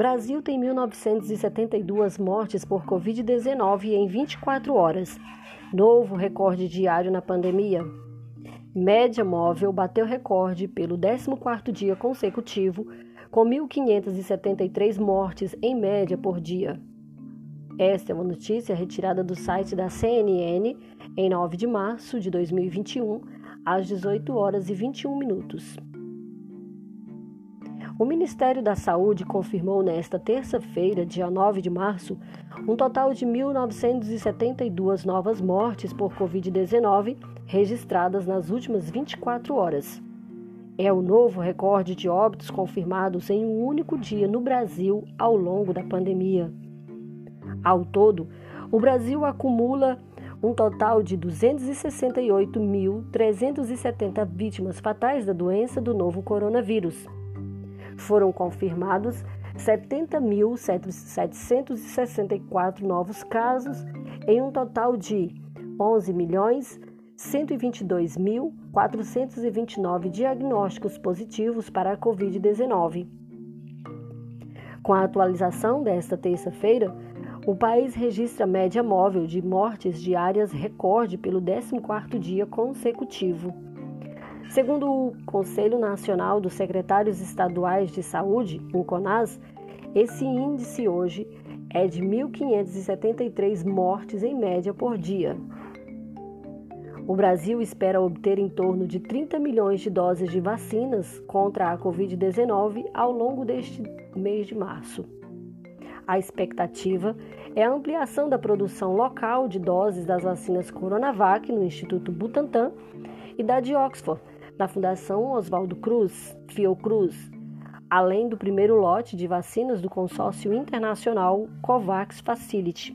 Brasil tem 1.972 mortes por Covid-19 em 24 horas. Novo recorde diário na pandemia. Média móvel bateu recorde pelo 14º dia consecutivo, com 1.573 mortes em média por dia. Esta é uma notícia retirada do site da CNN em 9 de março de 2021, às 18 horas e 21 minutos. O Ministério da Saúde confirmou nesta terça-feira, dia 9 de março, um total de 1.972 novas mortes por Covid-19 registradas nas últimas 24 horas. É o novo recorde de óbitos confirmados em um único dia no Brasil ao longo da pandemia. Ao todo, o Brasil acumula um total de 268.370 vítimas fatais da doença do novo coronavírus foram confirmados 70.764 novos casos, em um total de 11.122.429 diagnósticos positivos para a Covid-19. Com a atualização desta terça-feira, o país registra média móvel de mortes diárias recorde pelo 14º dia consecutivo. Segundo o Conselho Nacional dos Secretários Estaduais de Saúde, o CONAS, esse índice hoje é de 1.573 mortes em média por dia. O Brasil espera obter em torno de 30 milhões de doses de vacinas contra a Covid-19 ao longo deste mês de março. A expectativa é a ampliação da produção local de doses das vacinas Coronavac no Instituto Butantan e da de Oxford, da Fundação Oswaldo Cruz, Fiocruz, além do primeiro lote de vacinas do consórcio internacional COVAX Facility.